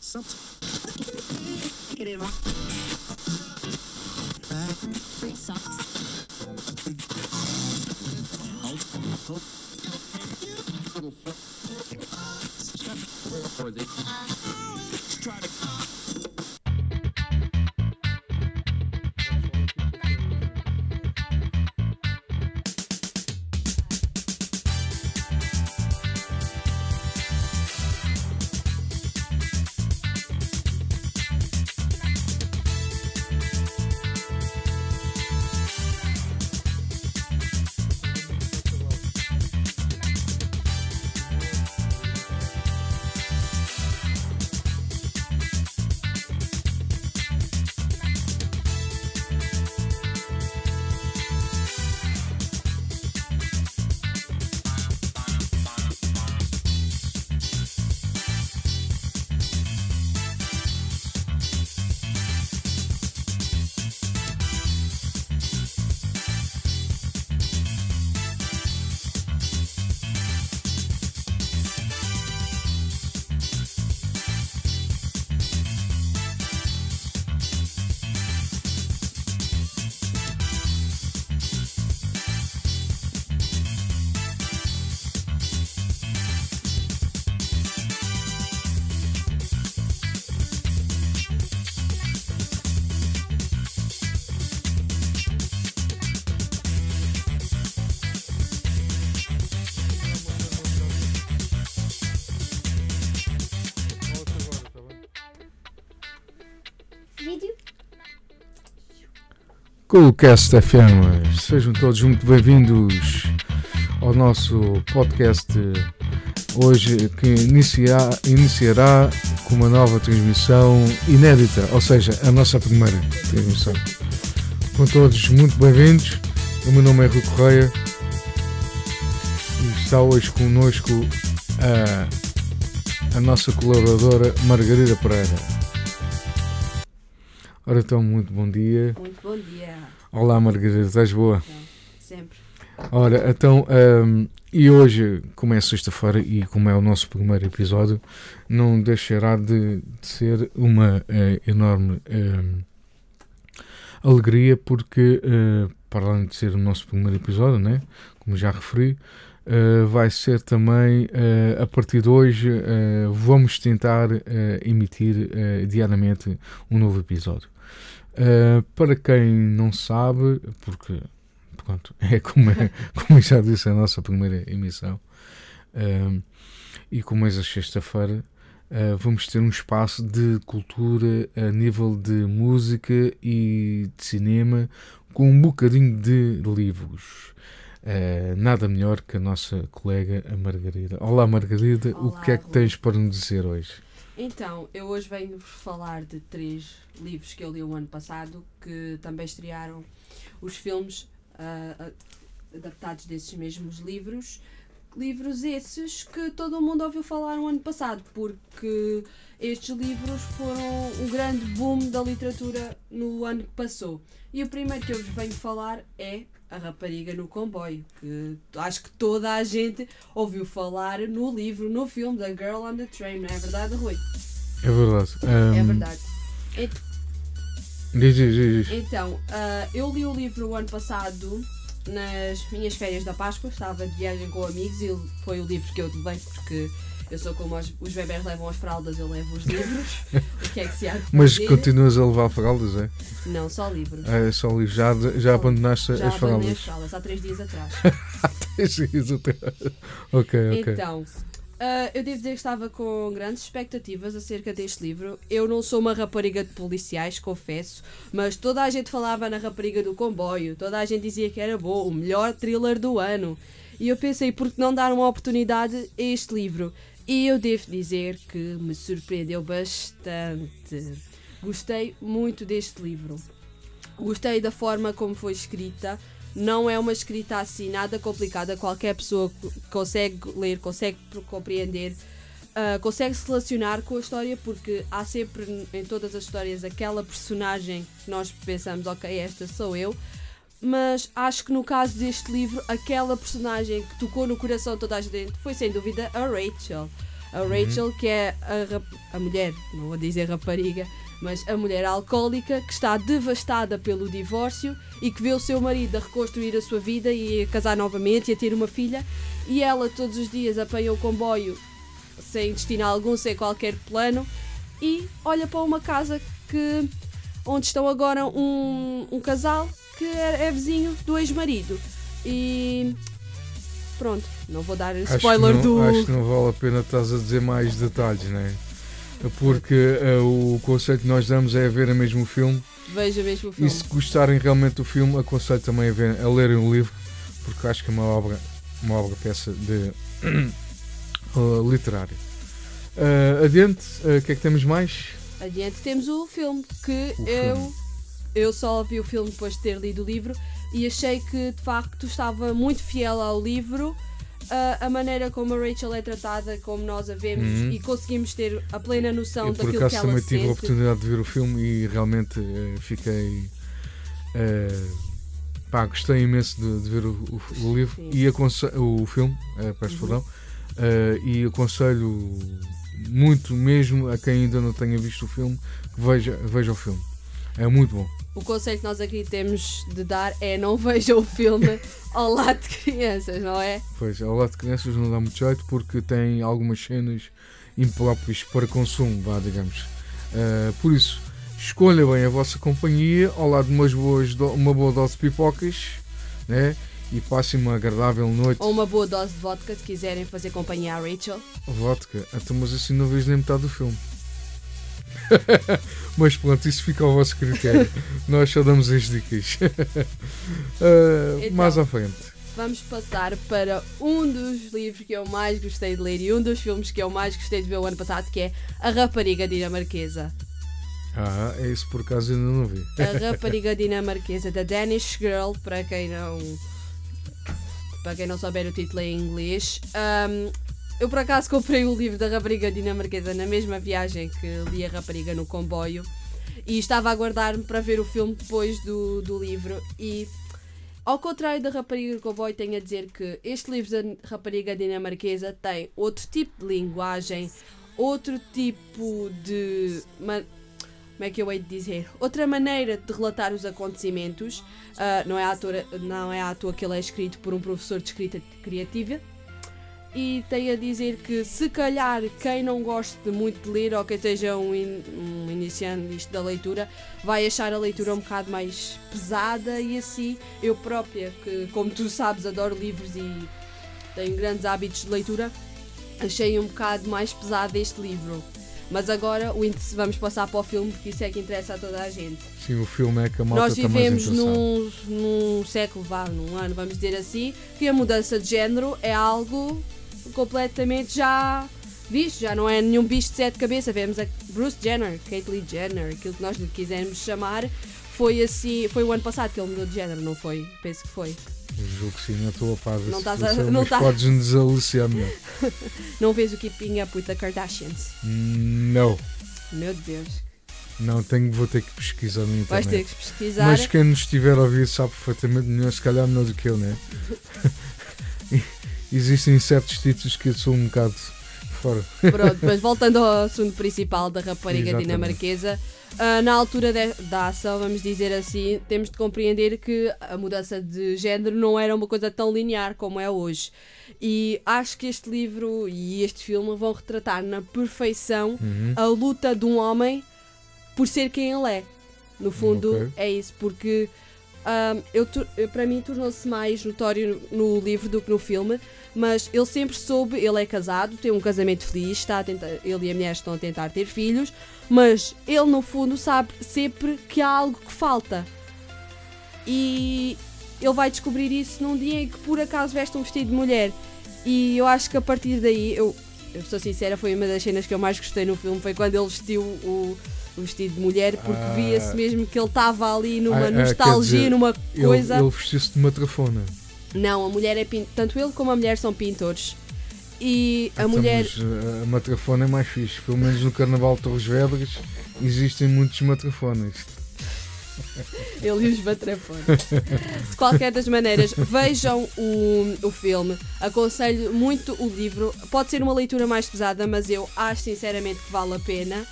Something. Coolcast FM, sejam todos muito bem-vindos ao nosso podcast hoje que inicia, iniciará com uma nova transmissão inédita, ou seja, a nossa primeira transmissão. Com todos muito bem-vindos, o meu nome é Rui Correia e está hoje connosco a, a nossa colaboradora Margarida Pereira. Ora então, muito bom dia. Muito bom dia. Olá Margarida, estás boa? Então, sempre. Ora, então, hum, e hoje, como é sexta-feira e como é o nosso primeiro episódio, não deixará de, de ser uma eh, enorme hum, alegria, porque, eh, para além de ser o nosso primeiro episódio, né, como já referi, eh, vai ser também, eh, a partir de hoje, eh, vamos tentar emitir diariamente um novo episódio. Uh, para quem não sabe, porque pronto, é como, é, como já disse, a nossa primeira emissão, uh, e como é a sexta-feira, uh, vamos ter um espaço de cultura a nível de música e de cinema, com um bocadinho de livros. nada melhor que a nossa colega, a Margarida. Olá, Margarida, o Olá, que é que tens para nos dizer hoje? Então, eu hoje venho-vos falar de três livros que eu li o ano passado que também estrearam os filmes ah, adaptados desses mesmos livros. Livros esses que todo mundo ouviu falar no ano passado, porque estes livros foram um grande boom da literatura no ano que passou. E o primeiro que eu vos venho falar é A Rapariga no Comboio, que acho que toda a gente ouviu falar no livro, no filme da Girl on the Train, não é verdade, Rui? É verdade. É Um, verdade. Diz, diz, diz. Então, ah, eu li o livro o ano passado nas minhas férias da Páscoa, estava de viagem com amigos e foi o livro que eu levei porque eu sou como os, os bebés levam as fraldas, eu levo os livros. o que é que se há Mas fazer? continuas a levar fraldas, é? Não, só livros. É só livro. Já, já abandonaste Já as abandonei as fraldas? fraldas há três dias atrás. Isso até- ok, ok. Então, ah, eu devo dizer que estava com grandes expectativas acerca deste livro. Eu não sou uma rapariga de policiais, confesso, mas toda a gente falava na rapariga do comboio, toda a gente dizia que era bom, o melhor thriller do ano. E eu pensei, por que não dar uma oportunidade a este livro? E eu devo dizer que me surpreendeu bastante. Gostei muito deste livro. Gostei da forma como foi escrita. Não é uma escrita assim nada complicada. Qualquer pessoa co- consegue ler, consegue compreender, ah, consegue se relacionar com a história, porque há sempre em todas as histórias aquela personagem que nós pensamos, ok, esta sou eu. Mas acho que no caso deste livro, aquela personagem que tocou no coração de toda a gente foi sem dúvida a Rachel. A Rachel, que é a, a mulher, não vou dizer rapariga, mas a mulher alcoólica que está devastada pelo divórcio e que vê o seu marido a reconstruir a sua vida e a casar novamente e a ter uma filha. E ela todos os dias apanha o comboio sem destino algum, sem qualquer plano e olha para uma casa que onde estão agora um, um casal que é, é vizinho do ex-marido. E pronto, não vou dar Acho spoiler não- do. Acho que não vale a pena estás a dizer mais detalhes, né? Porque eh, o conceito que nós damos é ver mesmo o filme Veja mesmo o e filme. se gostarem realmente do filme, aconselho também a, ver, a lerem o livro, porque acho que é uma obra, uma obra peça de uh, literária. Uh, adiante, uh, o que é que temos mais? Adiante temos o filme que O eu filme. Eu só vi o filme depois de ter lido o livro e achei que de facto estava muito fiel ao livro. ah, a maneira como a Rachel é tratada, como nós a vemos Uhum. e conseguimos ter a plena noção Eu por daquilo que acaso ela também tive a sente. oportunidade de ver o filme e realmente eh, fiquei. eh, pá, gostei imenso de, de ver o, o- o livro Sim. e o filme, eh, peço Uhum. perdão, eh, e aconselho muito mesmo a quem ainda não tenha visto o filme que veja, veja o filme. É muito bom. O conselho que nós aqui temos de dar é não vejam o filme ao lado de crianças, não é? Pois, ao lado de crianças não dá muito jeito porque tem algumas cenas impróprias para consumo, vá, digamos. Eh, por isso, escolha bem a vossa companhia ao lado de umas boas do- uma boa dose de pipocas né? e passem uma agradável noite. Ou uma boa dose de vodka se quiserem fazer companhia à Rachel. Vodka, então, mas assim não vejo nem metade do filme. mas pronto, isso fica ao vosso critério. Nós só damos as dicas. Eh, Então. Mais à frente. Vamos passar para um dos livros que eu mais gostei de ler e um dos filmes que eu mais gostei de ver o ano passado, que é A Rapariga Dinamarquesa. Ah, é isso por acaso ainda não vi. A Rapariga Dinamarquesa da Danish Girl, para quem não para quem não souber o título em inglês. Ahm, eu por acaso comprei o livro da Rapariga Dinamarquesa na mesma viagem que li a Rapariga no comboio e estava a aguardar-me para ver o filme depois do, do livro e ao contrário da Rapariga do Comboio, tenho a dizer que este livro da Rapariga Dinamarquesa tem outro tipo de linguagem, outro tipo de. Como é que eu hei de dizer? Outra maneira de relatar os acontecimentos. Ah, não, é à toa, não é à toa que ele é escrito por um professor de escrita criativa. E tenho a dizer que, se calhar, quem não goste muito de ler ou quem seja um, in- um iniciante da leitura, vai achar a leitura um bocado mais pesada e assim eu própria, que como tu sabes adoro livros e tenho grandes hábitos de leitura, achei um bocado mais pesado este livro. Mas agora vamos passar para o filme porque isso é que interessa a toda a gente. Sim, o filme é que a malta Nós mais vivemos interessada. num, num século, vá, num ano, vamos dizer assim, que a mudança de género é algo completamente já visto, já não é nenhum bicho de sete cabeças. Vemos a Bruce Jenner, Caitlyn Jenner, aquilo que nós lhe quisermos chamar, foi assim, foi o ano passado que ele mudou de género, não foi? Penso que foi. Eu julgo que sim, não estou a par Não estás a- não mas tá- podes nos desaliciar melhor. Não vês o Keeping Up with the Kardashians? Não, Meu Deus, não, tenho, vou ter que pesquisar no internet. vais ter que pesquisar. Mas quem nos estiver a ouvir sabe perfeitamente melhor, se calhar melhor do que eu, né? Existem certos títulos que eu sou um bocado fora. Pronto, mas voltando ao assunto principal da rapariga Exatamente. dinamarquesa, ah, na altura de- da ação, vamos dizer assim, temos de compreender que a mudança de género não era uma coisa tão linear como é hoje. E acho que este livro e este filme vão retratar na perfeição Uhum. a luta de um homem por ser quem ele é. No fundo, Ok. é isso, porque para mim tornou-se mais notório no livro do que no filme, mas ele sempre soube, ele é casado, tem um casamento feliz, está tentar, ele e a mulher estão a tentar ter filhos, mas ele no fundo sabe sempre que há algo que falta. E ele vai descobrir isso num dia em que por acaso veste um vestido de mulher. E eu acho que a partir daí, eu, eu sou sincera, foi uma das cenas que eu mais gostei no filme, foi quando ele vestiu o vestido de mulher, porque Ah. via-se mesmo que ele estava ali numa Ah, ah, nostalgia, dizer, numa Ele, coisa. ele vestiu-se de matrafona. Não, a mulher é pintor. Tanto ele como a mulher são pintores. E a Então, mulher. uh, a matrafona é mais fixe. Pelo menos no Carnaval de Torres Vedras existem muitos matrafonas. Ele e os batrafones. De qualquer das maneiras, vejam o, o filme. Aconselho muito o livro. Pode ser uma leitura mais pesada, mas eu acho sinceramente que vale a pena.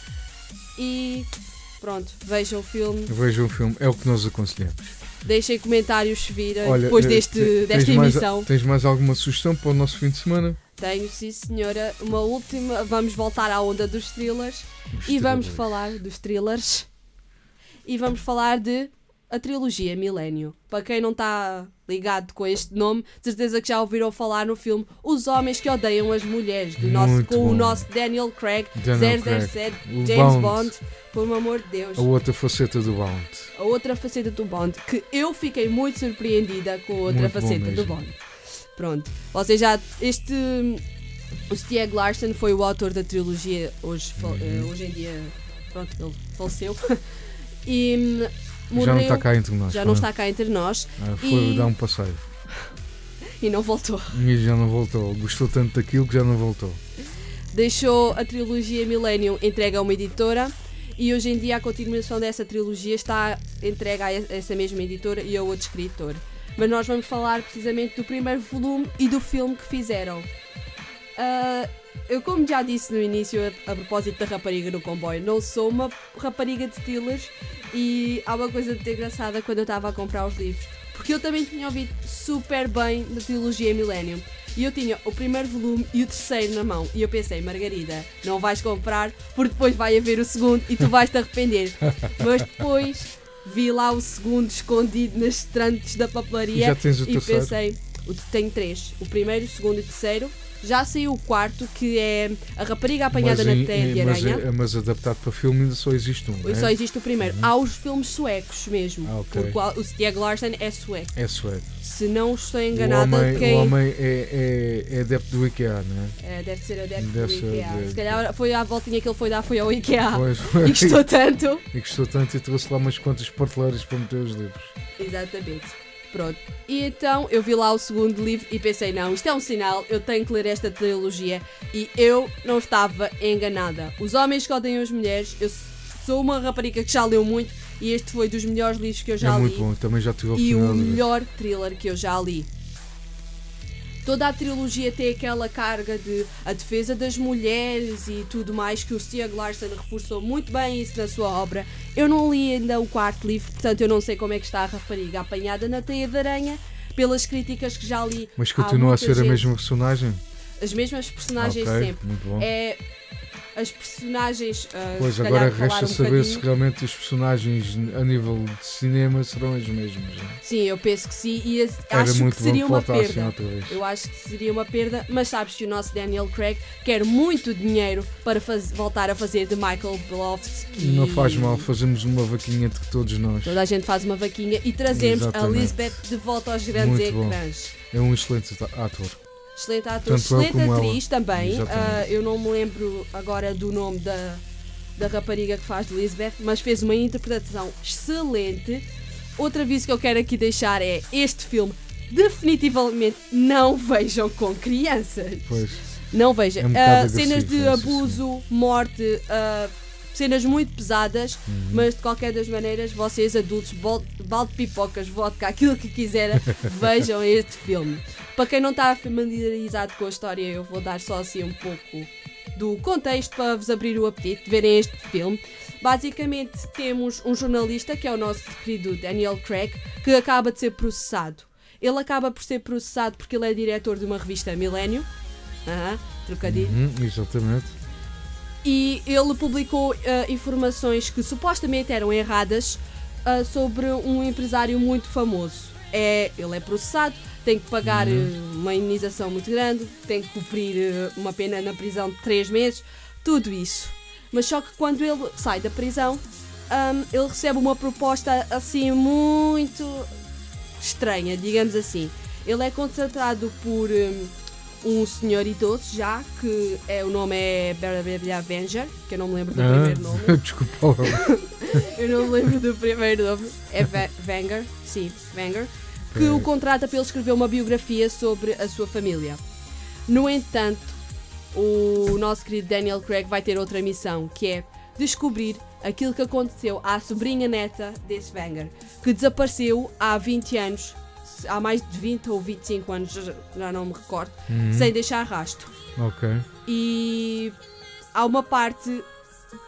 E pronto, vejam o filme. Vejam o filme, é o que nós aconselhamos. Deixem comentários se virem Olha, depois eh, deste, te- desta mais- emissão. tens mais alguma sugestão para o nosso fim de semana? Tenho, sim senhora. Uma última. Vamos voltar à onda dos thrillers. E vamos falar dos thrillers. E vamos falar de a trilogia Milênio. Para quem não está ligado com este nome, de certeza que já ouviram falar no filme Os Homens que Odeiam as Mulheres, do nosso, com o bom. nosso Daniel Craig, Daniel 007, O James Bond. Bond. Por amor de Deus. A outra faceta do Bound. A outra faceta do Bond, que eu fiquei muito surpreendida com a outra Muito faceta do. Bond. Pronto, vocês já. Este. O Stieg Larsson foi o autor da trilogia, hoje, Uhum. hoje em dia. Pronto, ele faleceu. e morreu. Já não está cá entre nós. já foi? não está cá entre nós Ah, foi E- dar um passeio. e não voltou. E já não voltou. Gostou tanto daquilo que já não voltou. Deixou a trilogia Millennium entregue a uma editora e hoje em dia a continuação dessa trilogia está entregue a essa mesma editora e a outro escritor. Mas nós vamos falar precisamente do primeiro volume e do filme que fizeram. Ah, eu, como já disse no início, a, a propósito da rapariga no comboio, não sou uma rapariga de Steelers e há uma coisa muito engraçada quando eu estava a comprar os livros. Porque eu também tinha ouvido super bem da trilogia Millennium. E eu tinha o primeiro volume e o terceiro na mão. E eu pensei, Margarida, não vais comprar porque depois vai haver o segundo e tu vais te arrepender. Mas depois vi lá o segundo escondido nas estrantes da E papelaria já tens o e terceiro? pensei, o- tenho três: o primeiro, o segundo e o terceiro. Já saiu o quarto, que é a rapariga apanhada mas, na teia em- de mas, aranha. é- mas adaptado para filme ainda só existe um. É? Só existe o primeiro. Há os filmes suecos mesmo. Ah, ok. Porque o- o Stieg Larsson é sueco. É sueco. Se não estou O enganada, homem, quem. o homem é, é, é adepto do IKEA, não é? É, deve ser adepto Deve do ser IKEA. adepto. Se calhar foi à voltinha que ele foi dar, foi ao IKEA. Pois, E gostou tanto. e gostou tanto e trouxe lá umas quantas prateleiras para meter os livros. Exatamente. Pronto. E então eu vi lá o segundo livro e pensei, não, isto é um sinal, eu tenho que ler esta trilogia. E eu não estava enganada. Os homens que odeiam as mulheres, eu sou uma rapariga que já leu muito e este foi dos melhores livros que eu já é li. muito bom, também já tive a e o melhor thriller que eu já li. Toda a trilogia tem aquela carga de a defesa das mulheres e tudo mais que o Stieg Larsson reforçou muito bem isso na sua obra. Eu não li ainda o quarto livro, portanto eu não sei como é que está a rapariga apanhada na teia de aranha. Pelas críticas que já li, Mas continua a ser a gente- mesma personagem? as mesmas personagens ok, sempre. muito bom. É as personagens. ah, Pois se agora resta um saber se bocadinho- realmente os personagens a nível de cinema serão as mesmas. não é? Sim, eu penso que sim e Era acho que seria uma voltassem perda. Eu acho que seria uma perda, mas sabes que o nosso Daniel Craig quer muito dinheiro para voltar a fazer de Michael Blofsky. Não faz mal, fazemos uma vaquinha entre todos nós. Toda a gente faz uma vaquinha e trazemos a Exatamente. Lisbeth de volta aos grandes Muito bom. ecrãs. É um excelente ator. Excelente ator, Tanto excelente como ela. atriz também. Ah, eu não me lembro agora do nome da, da rapariga que faz de Lisbeth, mas fez uma interpretação excelente. Outro aviso que eu quero aqui deixar é este filme. Definitivamente não vejam com crianças. Pois, Não vejam. É um Ah, cenas de sim, abuso, morte, ah, cenas muito pesadas, Uhum. mas de qualquer das maneiras, vocês adultos, balde de pipocas, vodka, aquilo que quiserem, vejam este filme. Para quem não está familiarizado com a história, eu vou dar só assim um pouco do contexto para vos abrir o apetite de verem este filme. Basicamente, temos um jornalista, que é o nosso querido Daniel Craig, que acaba de ser processado. Ele acaba por ser processado porque ele é diretor de uma revista Millennium. Aham, trocadilho. uhum, exatamente. E ele publicou ah, informações que supostamente eram erradas ah, sobre um empresário muito famoso. É, ele é processado, tem que pagar Uhum. ah, uma indenização muito grande, tem que cumprir ah, uma pena na prisão de 3 meses, tudo isso. Mas só que quando ele sai da prisão, ahm, ele recebe uma proposta assim muito estranha, digamos assim. Ele é contratado por hum, um senhor idoso já, que é, o nome é Avenger, que eu não me lembro do Ah, primeiro nome. Desculpa. Eu não me lembro do primeiro nome. É Wenger, sim, Wenger, que o contrata para ele escrever uma biografia sobre a sua família. No entanto, o nosso querido Daniel Craig vai ter outra missão, que é descobrir aquilo que aconteceu à sobrinha neta desse banger, que desapareceu há 20 anos, há mais de 20 ou 25 anos, já- não me recordo, Uhum. sem deixar rastro. Ok. E há uma parte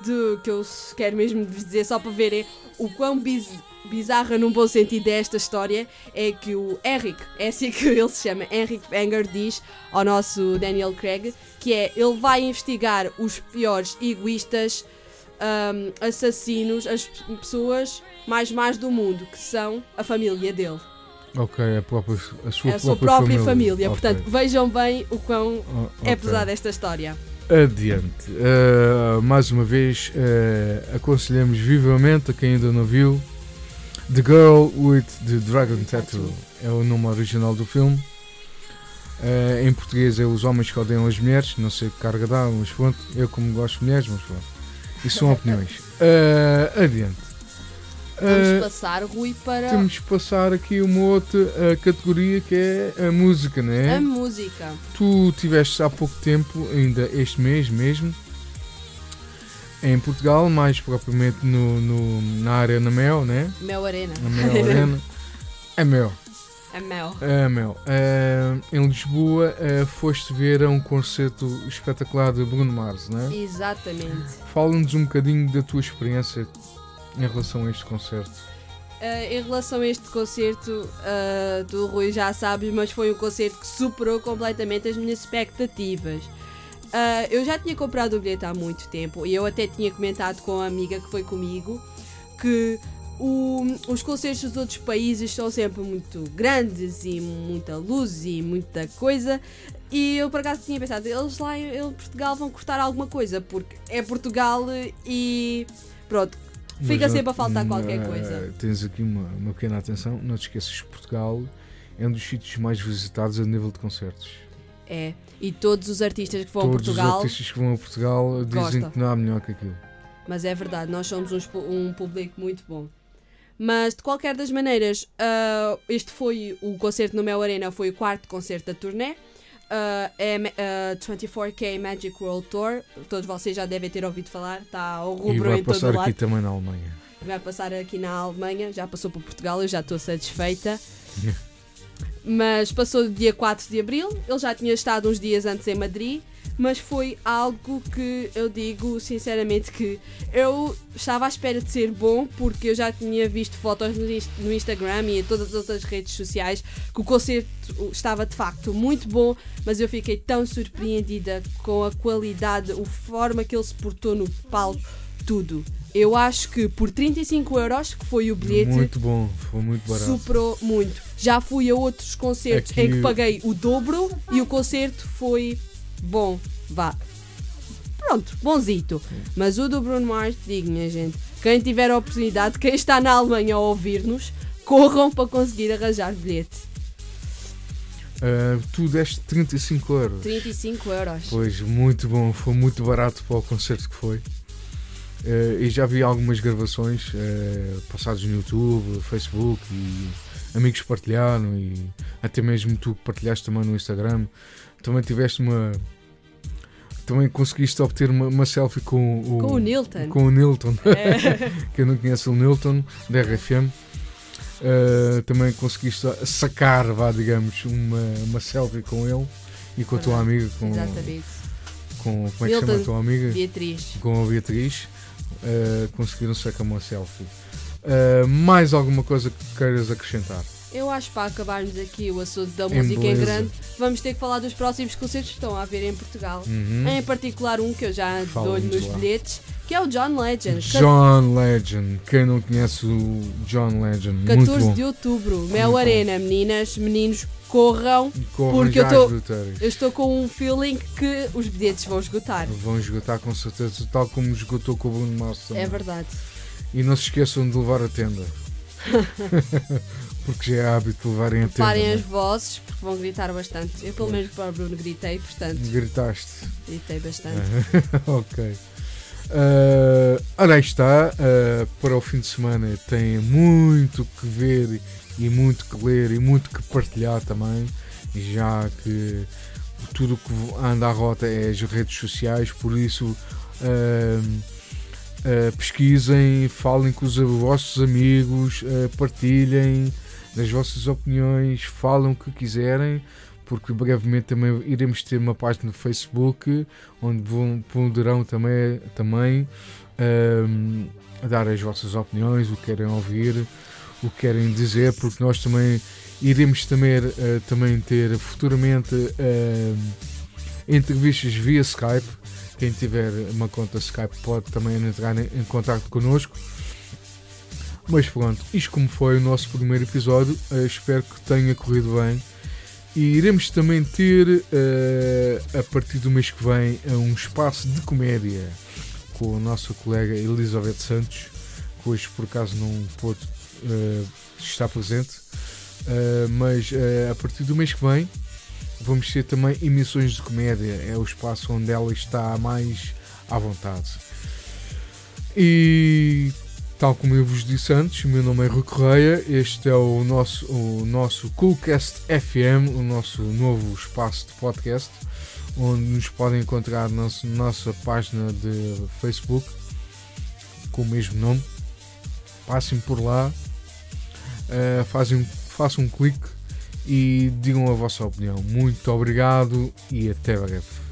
de, que eu quero mesmo dizer só para verem o quão biz, bizarra num bom sentido é esta história é que o Henrik, é assim que ele se chama, Henrik Wenger diz ao nosso Daniel Craig que é ele vai investigar os piores egoístas ahm, assassinos, as pessoas mais más do mundo, que são a família dele. Ok, a, própria, a sua É a sua própria, própria família. Ok. Portanto, vejam bem o quão Oh, é ok. pesada esta história. Adiante. Uh, mais uma vez, uh, aconselhamos vivamente a quem ainda não viu The Girl with the Dragon Tattoo. É o nome original do filme. Uh, em português é Os Homens que Odeiam as Mulheres. Não sei que carga dá, mas pronto. Eu, como gosto de mulheres, mas pronto. Isso são opiniões. Adiante. Vamos Uh, passar, Rui, para temos de passar aqui uma outra uh, categoria que é a música, não é? a música. Tu tiveste há pouco tempo, ainda este mês mesmo, em Portugal, mais propriamente no, no- na área na Mel, né? Mel Arena. Na Mel Arena. É Mel, A Mel. é Mel. Eh, em Lisboa, eh, foste ver a um concerto espetacular de Bruno Mars, né? Exatamente. Fala-nos um bocadinho da tua experiência em relação a este concerto. Ah, em relação a este concerto, ah, do Rui já sabes, mas foi um concerto que superou completamente as minhas expectativas. Ah, eu já tinha comprado o bilhete há muito tempo e eu até tinha comentado com a amiga que foi comigo que o- os concertos dos outros países são sempre muito grandes e muita luz e muita coisa. E eu por acaso tinha pensado, eles lá em em Portugal vão cortar alguma coisa, porque é Portugal e pronto, Fica sempre a faltar qualquer eh, coisa. Tens aqui uma, uma pequena atenção, não te esqueças que Portugal é um dos sítios mais visitados a nível de concertos. É, e todos os artistas que vão Todos a Portugal, os artistas que vão a Portugal dizem Gosta. que não há melhor que aquilo. mas é verdade, nós somos uns um público muito bom. Mas de qualquer das maneiras, ah, este foi o concerto no Mel Arena, foi o quarto concerto da turnê. Ah, é ma- ah, 24K Magic World Tour, todos vocês já devem ter ouvido falar, está o E rubro vai em todo passar o aqui lado. também na Alemanha. Vai passar aqui na Alemanha, já passou por Portugal, eu já estou satisfeita. mas passou do dia 4 de Abril, ele já tinha estado uns dias antes em Madrid, mas foi algo que eu digo sinceramente que eu estava à espera de ser bom, porque eu já tinha visto fotos no Inst- no Instagram e em todas as outras redes sociais que o concerto estava de facto muito bom, mas eu fiquei tão surpreendida com a qualidade, a forma que ele se portou no palco, tudo. Eu acho que por 35 euros, que foi o bilhete, Muito bom, foi muito barato. superou muito. Já fui a outros concertos Aqui- em que paguei o dobro e o concerto foi bom. Vá. Pronto, bonzito. Mas o do Bruno Mars, digo, minha gente, quem tiver a oportunidade, quem está na Alemanha a ouvir-nos, corram para conseguir arranjar bilhete. Ah, tu deste 35 euros. 35 euros. Pois, muito bom, foi muito barato para o concerto que foi. Ah, e já vi algumas gravações ah, passadas no YouTube, Facebook e amigos partilharam e até mesmo tu que partilhaste também no Instagram. Também tiveste uma. Também conseguiste obter uma, uma selfie com o, Com o Nilton. com o Nilton. É. Quem não conhece o Nilton, da RFM, uh, também conseguiste sacar, vá, digamos, uma, uma selfie com ele e com a tua amiga, com, Exatamente. com como é que se chama a Nilton. tua amiga? Beatriz. Com a Beatriz, uh, conseguiram sacar uma selfie. Uh, mais alguma coisa que queiras acrescentar? Eu acho que para acabarmos aqui o assunto da Em música em beleza. grande, vamos ter que falar dos próximos concertos que estão a haver em Portugal. Uhum. Em particular um que eu já dou-lhe nos lá. bilhetes, que é o John Legend. John Legend, quem não conhece o John Legend, muito 14 bom. de outubro, Mel. Arena, meninas, meninos, corram. Corram porque eu tô-. Eu estou com um feeling que os bilhetes vão esgotar. Vão esgotar com certeza, tal como esgotou com o Bruno Mars também. É verdade. E não se esqueçam de levar a tenda. porque já é hábito levarem a tenda. Parem as né? vozes, porque vão gritar bastante. Eu, pelo menos, para o Bruno, gritei, portanto, Gritaste. gritei bastante. ok. Uh, ora, aí está. uh, para o fim de semana tem muito que ver e muito que ler e muito que partilhar também. Já que tudo o que anda à rota é as redes sociais, por isso. uh, Uh, pesquisem, falem com os vossos amigos, uh, partilhem das vossas opiniões, falem o que quiserem, porque brevemente também iremos ter uma página no Facebook onde vão, poderão também, também um, dar as vossas opiniões, o que querem ouvir, o que querem dizer, porque nós também iremos também, uh, também ter futuramente entrevistas via Skype quem tiver uma conta Skype pode também entrar em, em contato connosco. Mas pronto, isto como foi o nosso primeiro episódio, uh, espero que tenha corrido bem. E iremos também ter, uh, a partir do mês que vem, uh, um espaço de comédia com a nossa colega Elizabeth Santos, que hoje por acaso não pôde estar presente. mas a partir do mês que vem vamos ter também emissões de comédia, é o espaço onde ela está mais à vontade. E tal como eu vos disse antes, o meu nome é Rui Correia, este é o nosso, o nosso Coolcast FM, o nosso novo espaço de podcast, onde nos podem encontrar na nossa, página de Facebook com o mesmo nome. Passem por lá, uh, fazem, façam um clique e digam a vossa opinião. Muito obrigado e até breve.